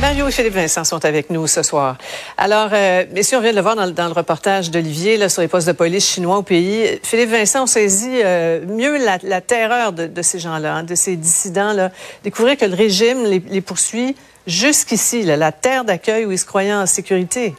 Mario et Philippe Vincent sont avec nous ce soir. Alors, euh, messieurs, on vient de le voir dans, le- reportage d'Olivier sur les postes de police chinois au pays. Philippe Vincent, on saisit euh, mieux la, terreur de, ces gens-là, hein, de ces dissidents-là. Découvrir que le régime les, les poursuit jusqu'ici, la terre d'accueil où ils se croyaient en sécurité.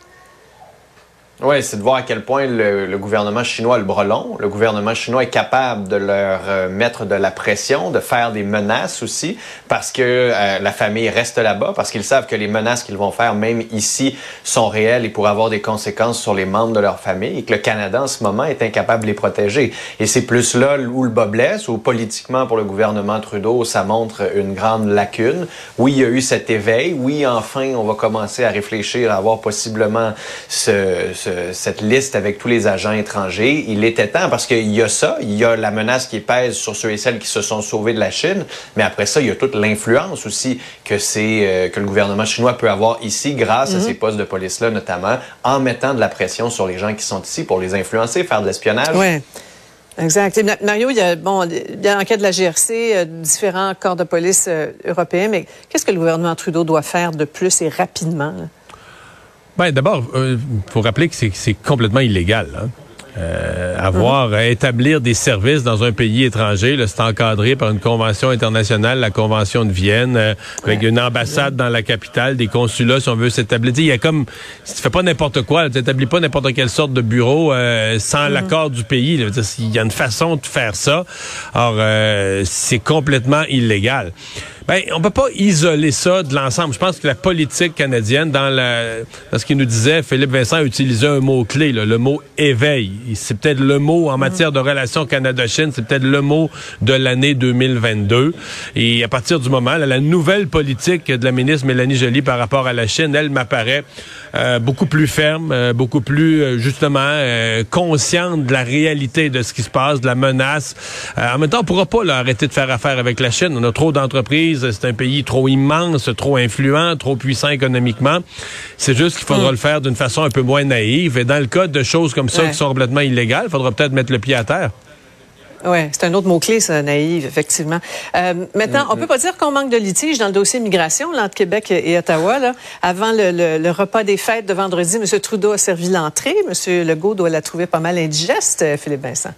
Oui, c'est de voir à quel point le, le gouvernement chinois a le bras long. Le gouvernement chinois est capable de leur euh, mettre de la pression, de faire des menaces aussi, parce que euh, la famille reste là-bas, parce qu'ils savent que les menaces qu'ils vont faire, même ici, sont réelles et pourraient avoir des conséquences sur les membres de leur famille, et que le Canada, en ce moment, est incapable de les protéger. Et c'est plus là où le bas blesse, où politiquement, pour le gouvernement Trudeau, ça montre une grande lacune. Oui, il y a eu cet éveil. Oui, enfin, on va commencer à réfléchir à avoir possiblement ce, ce- cette liste avec tous les agents étrangers. Il était temps parce qu'il y a ça, il y a la menace qui pèse sur ceux et celles qui se sont sauvés de la Chine, mais après ça, il y a toute l'influence aussi que c'est euh, que le gouvernement chinois peut avoir ici grâce à ces postes de police-là, notamment en mettant de la pression sur les gens qui sont ici pour les influencer, faire de l'espionnage. Oui. Exact. Et Ma- Mario, il y a, bon, il y a l'enquête de la GRC, euh, différents corps de police euh, européens, mais qu'est-ce que le gouvernement Trudeau doit faire de plus et rapidement? là? Ben, d'abord, il faut rappeler que c'est c'est complètement illégal. hein. Euh, avoir à établir des services dans un pays étranger, là, c'est encadré par une convention internationale, la convention de Vienne, euh, avec une ambassade dans la capitale, des consulats si on veut s'établir. Il y a comme, si tu fais pas n'importe quoi, tu n'établis pas n'importe quelle sorte de bureau euh, sans l'accord du pays. Il y a une façon de faire ça. Alors, euh, c'est complètement illégal. Ben, on peut pas isoler ça de l'ensemble. Je pense que la politique canadienne, dans, la, dans ce qu'il nous disait, Philippe Vincent a utilisé un mot-clé, le mot éveil. C'est peut-être le mot en matière de relations Canada-Chine, c'est peut-être le mot de l'année 2022. Et à partir du moment, là, la nouvelle politique de la ministre Mélanie Joly par rapport à la Chine, elle m'apparaît euh, beaucoup plus ferme, euh, beaucoup plus euh, justement euh, consciente de la réalité de ce qui se passe, de la menace. Euh, en même temps, on pourra pas là, arrêter de faire affaire avec la Chine. On a trop d'entreprises, c'est un pays trop immense, trop influent, trop puissant économiquement. C'est juste qu'il faudra le faire d'une façon un peu moins naïve. Et dans le cas de choses comme ça Ouais. qui sont complètement illégales, il faudra peut-être mettre le pied à terre. Oui, c'est un autre mot-clé, ça, naïf, effectivement. Euh, maintenant, on peut pas dire qu'on manque de litige dans le dossier migration là, entre Québec et Ottawa. Là. Avant le, le- le repas des fêtes de vendredi, M. Trudeau a servi l'entrée. M. Legault doit la trouver pas mal indigeste, euh, Philippe Vincent.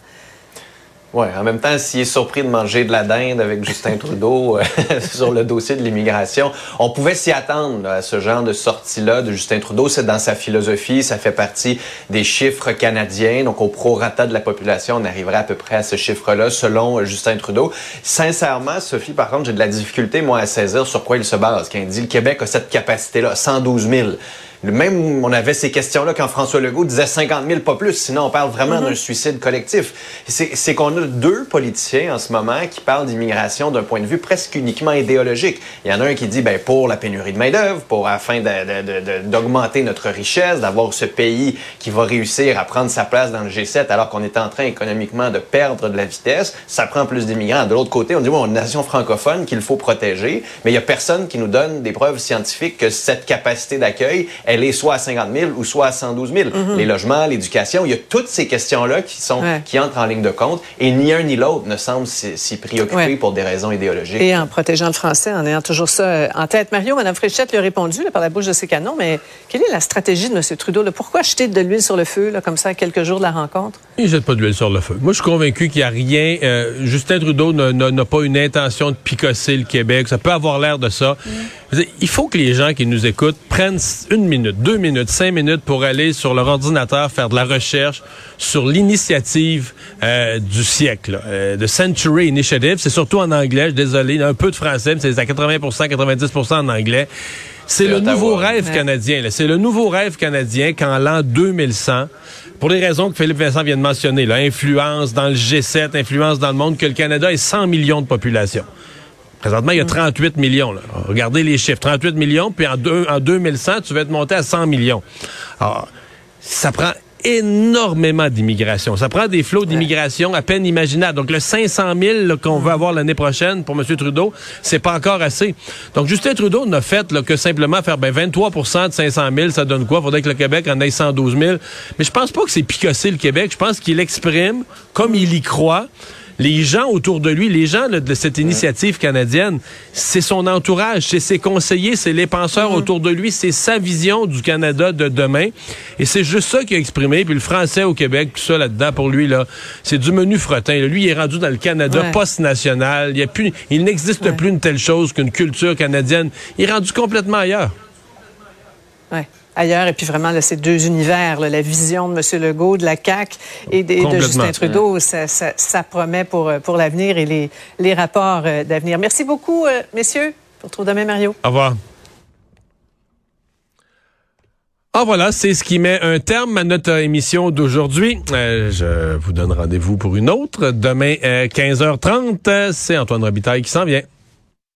Ouais, en même temps, s'il est surpris de manger de la dinde avec Justin Trudeau euh, sur le dossier de l'immigration, on pouvait s'y attendre à ce genre de sortie-là de Justin Trudeau. C'est dans sa philosophie, ça fait partie des chiffres canadiens. Donc, au prorata de la population, on arriverait à peu près à ce chiffre-là selon Justin Trudeau. Sincèrement, Sophie, par contre, j'ai de la difficulté, moi, à saisir sur quoi il se base. Quand il dit le Québec a cette capacité-là, 112 000. Même, on avait ces questions-là quand François Legault disait 50 000, pas plus. Sinon, on parle vraiment d'un suicide collectif. C'est qu'on a deux politiciens en ce moment qui parlent d'immigration d'un point de vue presque uniquement idéologique. Il y en a un qui dit, ben, pour la pénurie de main-d'œuvre, pour afin d'augmenter notre richesse, d'avoir ce pays qui va réussir à prendre sa place dans le G7 alors qu'on est en train économiquement de perdre de la vitesse. Ça prend plus d'immigrants. De l'autre côté, on dit, bon, on est une nation francophone qu'il faut protéger, mais il y a personne qui nous donne des preuves scientifiques que cette capacité d'accueil, elle est soit à 50 000 ou soit à 112 000. Les logements, l'éducation, il y a toutes ces questions-là qui sont Ouais. qui entrent en ligne de compte et ni un ni l'autre ne semble s'y préoccuper Ouais. pour des raisons idéologiques. Et en protégeant le français, en ayant toujours ça euh, en tête. Mario, Mme Fréchette lui a répondu là, par la bouche de ses canons, mais quelle est la stratégie de M. Trudeau? là? Pourquoi jeter de l'huile sur le feu là, comme ça à quelques jours de la rencontre? Il jette pas de l'huile sur le feu. Moi, je suis convaincu qu'il n'y a rien. euh, Justin Trudeau n'a- pas une intention de picosser le Québec. Ça peut avoir l'air de ça. Il faut que les gens qui nous écoutent prennent une minute, deux minutes, cinq minutes pour aller sur leur ordinateur faire de la recherche sur l'initiative euh, du siècle, euh, de Century Initiative. C'est surtout en anglais, je désolé, un peu de français, mais c'est à 80% 90% en anglais. C'est le nouveau rêve canadien. C'est le nouveau rêve canadien qu'en l'an 2100, pour les raisons que Philippe Vincent vient de mentionner, là, influence dans le G7, influence dans le monde, que le Canada ait 100 millions de population. Présentement, il y a 38 millions. Là. Regardez les chiffres. 38 millions, puis en, deux, en 2100, tu vas être monté à 100 millions. Alors, ça prend énormément d'immigration. Ça prend des flots d'immigration à peine imaginables. Donc, le 500 000 qu'on veut avoir l'année prochaine pour M. Trudeau, c'est pas encore assez. Donc, Justin Trudeau n'a fait là, que simplement faire ben, 23% de 500 000, ça donne quoi? Faudrait que le Québec en ait 112 000. Mais je pense pas que c'est picosser le Québec. Je pense qu'il exprime, comme il y croit, les gens autour de lui, les gens de cette initiative canadienne, c'est son entourage, c'est ses conseillers, c'est les penseurs mm-hmm. autour de lui, c'est sa vision du Canada de demain. Et c'est juste ça qu'il a exprimé. Puis le français au Québec, tout ça là-dedans, pour lui, là, c'est du menu fretin. Lui, il est rendu dans le Canada post-national. Il, il n'existe plus une telle chose qu'une culture canadienne. Il est rendu complètement ailleurs. Ouais ailleurs. Et puis vraiment, là, ces deux univers, la vision de M. Legault, de la CAQ et de, Justin Trudeau, ça, ça, promet pour, pour l'avenir et les, les rapports euh, d'avenir. Merci beaucoup, euh, messieurs. On retrouve demain, Mario. Au revoir. Ah voilà, c'est ce qui met un terme à notre émission d'aujourd'hui. Euh, je vous donne rendez-vous pour une autre. Demain, 15h30, c'est Antoine Robitaille qui s'en vient.